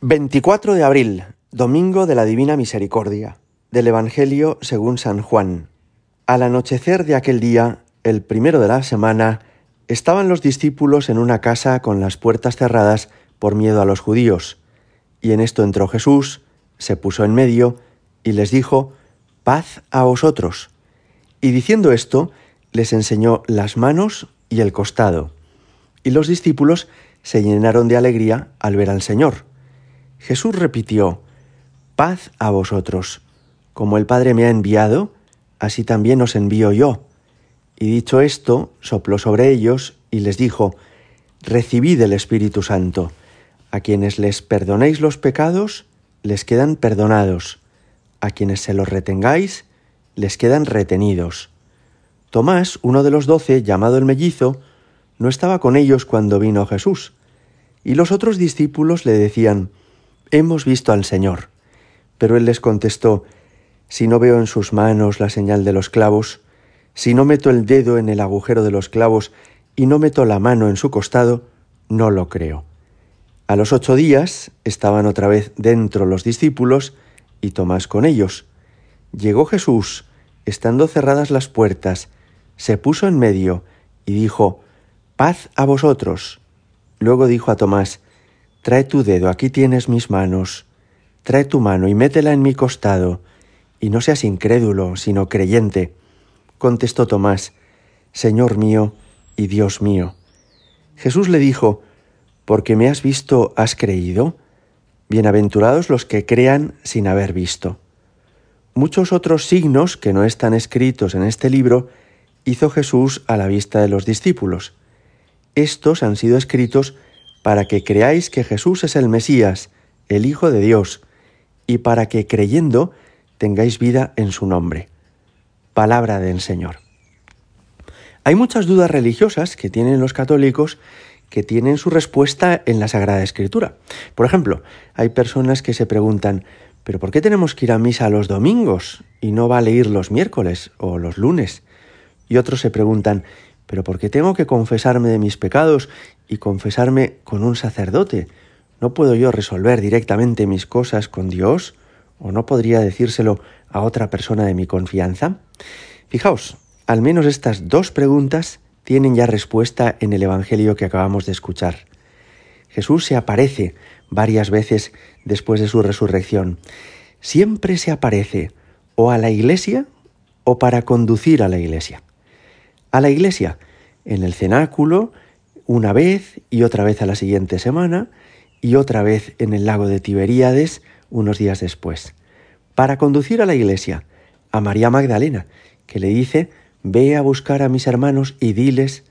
24 de abril, Domingo de la Divina Misericordia, del Evangelio según San Juan. Al anochecer de aquel día, el primero de la semana, estaban los discípulos en una casa con las puertas cerradas por miedo a los judíos. Y en esto entró Jesús, se puso en medio y les dijo, paz a vosotros. Y diciendo esto, les enseñó las manos y el costado. Y los discípulos se llenaron de alegría al ver al Señor. Jesús repitió, paz a vosotros. Como el Padre me ha enviado, así también os envío yo. Y dicho esto, sopló sobre ellos y les dijo, Recibid el Espíritu Santo. A quienes les perdonéis los pecados, les quedan perdonados. A quienes se los retengáis, les quedan retenidos. Tomás, uno de los doce, llamado el mellizo, no estaba con ellos cuando vino Jesús. Y los otros discípulos le decían, hemos visto al Señor. Pero él les contestó, si no veo en sus manos la señal de los clavos, si no meto el dedo en el agujero de los clavos y no meto la mano en su costado, no lo creo. A los ocho días estaban otra vez dentro los discípulos y Tomás con ellos. Llegó Jesús, estando cerradas las puertas, se puso en medio y dijo, Paz a vosotros. Luego dijo a Tomás, Trae tu dedo, aquí tienes mis manos. Trae tu mano y métela en mi costado, y no seas incrédulo, sino creyente. Contestó Tomás, Señor mío y Dios mío. Jesús le dijo, Porque me has visto, has creído. Bienaventurados los que crean sin haber visto. Muchos otros signos que no están escritos en este libro hizo Jesús a la vista de los discípulos. Estos han sido escritos para que creáis que Jesús es el Mesías, el Hijo de Dios, y para que creyendo tengáis vida en su nombre. Palabra del Señor. Hay muchas dudas religiosas que tienen los católicos que tienen su respuesta en la Sagrada Escritura. Por ejemplo, hay personas que se preguntan, ¿pero por qué tenemos que ir a misa los domingos y no vale ir los miércoles o los lunes? Y otros se preguntan, ¿pero por qué tengo que confesarme de mis pecados y confesarme con un sacerdote. ¿No puedo yo resolver directamente mis cosas con Dios? ¿O no podría decírselo a otra persona de mi confianza? Fijaos, al menos estas dos preguntas tienen ya respuesta en el Evangelio que acabamos de escuchar. Jesús se aparece varias veces después de su resurrección. Siempre se aparece o a la iglesia o para conducir a la iglesia. A la iglesia, en el cenáculo, una vez y otra vez a la siguiente semana y otra vez en el lago de Tiberíades unos días después, para conducir a la iglesia a María Magdalena, que le dice, ve a buscar a mis hermanos y diles,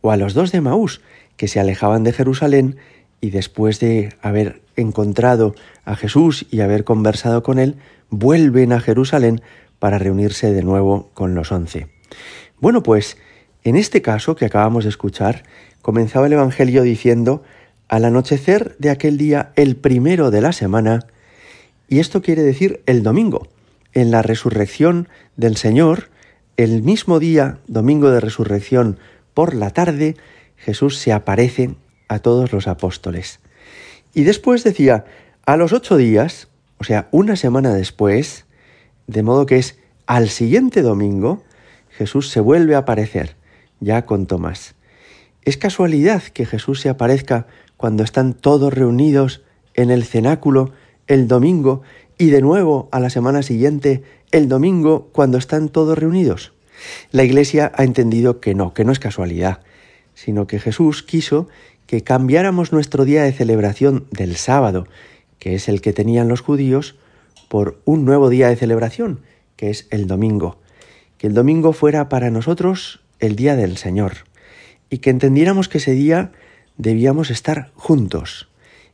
o a los dos de Maús, que se alejaban de Jerusalén y después de haber encontrado a Jesús y haber conversado con él, vuelven a Jerusalén para reunirse de nuevo con los once. Bueno, pues en este caso que acabamos de escuchar, comenzaba el Evangelio diciendo, al anochecer de aquel día, el primero de la semana, y esto quiere decir el domingo, en la resurrección del Señor, el mismo día, domingo de resurrección, por la tarde, Jesús se aparece a todos los apóstoles. Y después decía, a los ocho días, o sea, una semana después, de modo que es al siguiente domingo, Jesús se vuelve a aparecer, ya con Tomás. ¿Es casualidad que Jesús se aparezca cuando están todos reunidos en el cenáculo el domingo y de nuevo a la semana siguiente el domingo cuando están todos reunidos? La Iglesia ha entendido que no, que no es casualidad, sino que Jesús quiso que cambiáramos nuestro día de celebración del sábado, que es el que tenían los judíos, por un nuevo día de celebración, que es el domingo. Que el domingo fuera para nosotros el día del Señor y que entendiéramos que ese día debíamos estar juntos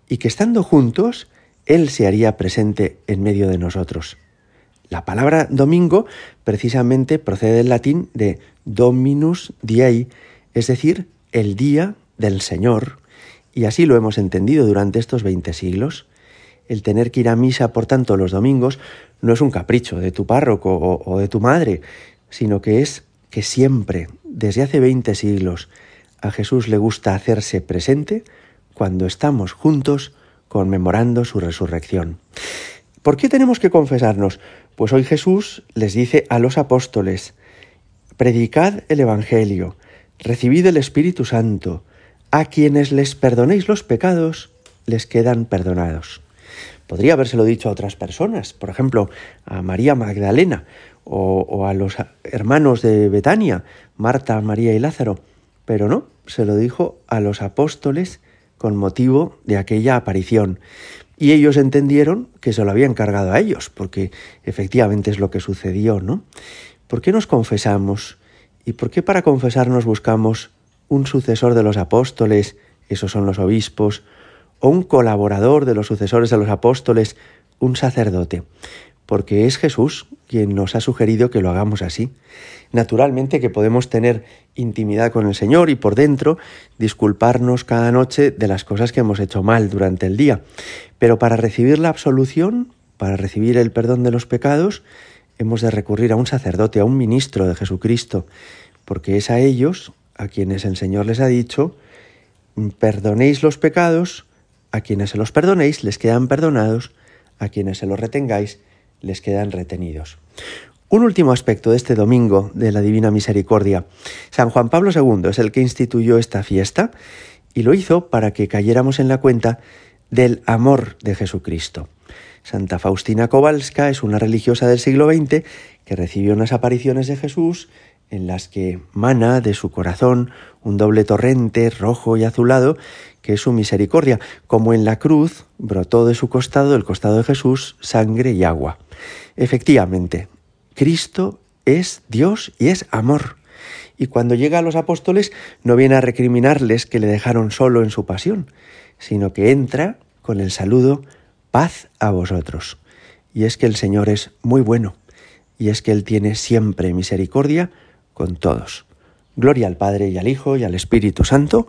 y que estando juntos Él se haría presente en medio de nosotros. La palabra domingo precisamente procede del latín de Dominus Diei, es decir, el día del Señor, y así lo hemos entendido durante estos veinte siglos. El tener que ir a misa, por tanto, los domingos no es un capricho de tu párroco o, o de tu madre, sino que es que siempre, desde hace veinte siglos, a Jesús le gusta hacerse presente cuando estamos juntos conmemorando su resurrección. ¿Por qué tenemos que confesarnos? Pues hoy Jesús les dice a los apóstoles, predicad el Evangelio, recibid el Espíritu Santo, a quienes les perdonéis los pecados, les quedan perdonados. Podría habérselo dicho a otras personas, por ejemplo, a María Magdalena o, a los hermanos de Betania, Marta, María y Lázaro, pero no, se lo dijo a los apóstoles con motivo de aquella aparición. Y ellos entendieron que se lo había encargado a ellos, porque efectivamente es lo que sucedió, ¿no? ¿Por qué nos confesamos? ¿Y por qué para confesarnos buscamos un sucesor de los apóstoles, esos son los obispos, o un colaborador de los sucesores de los apóstoles, un sacerdote? Porque es Jesús quien nos ha sugerido que lo hagamos así. Naturalmente que podemos tener intimidad con el Señor y por dentro disculparnos cada noche de las cosas que hemos hecho mal durante el día. Pero para recibir la absolución, para recibir el perdón de los pecados, hemos de recurrir a un sacerdote, a un ministro de Jesucristo, porque es a ellos a quienes el Señor les ha dicho, perdonéis los pecados, a quienes se los perdonéis les quedan perdonados, a quienes se los retengáis les quedan retenidos. Un último aspecto de este domingo de la Divina Misericordia. San Juan Pablo II es el que instituyó esta fiesta y lo hizo para que cayéramos en la cuenta del amor de Jesucristo. Santa Faustina Kowalska es una religiosa del siglo XX que recibió unas apariciones de Jesús en las que mana de su corazón un doble torrente rojo y azulado que es su misericordia, como en la cruz brotó de su costado, del costado de Jesús, sangre y agua. Efectivamente, Cristo es Dios y es amor. Y cuando llega a los apóstoles no viene a recriminarles que le dejaron solo en su pasión, sino que entra con el saludo paz a vosotros. Y es que el Señor es muy bueno, y es que Él tiene siempre misericordia con todos. Gloria al Padre y al Hijo y al Espíritu Santo,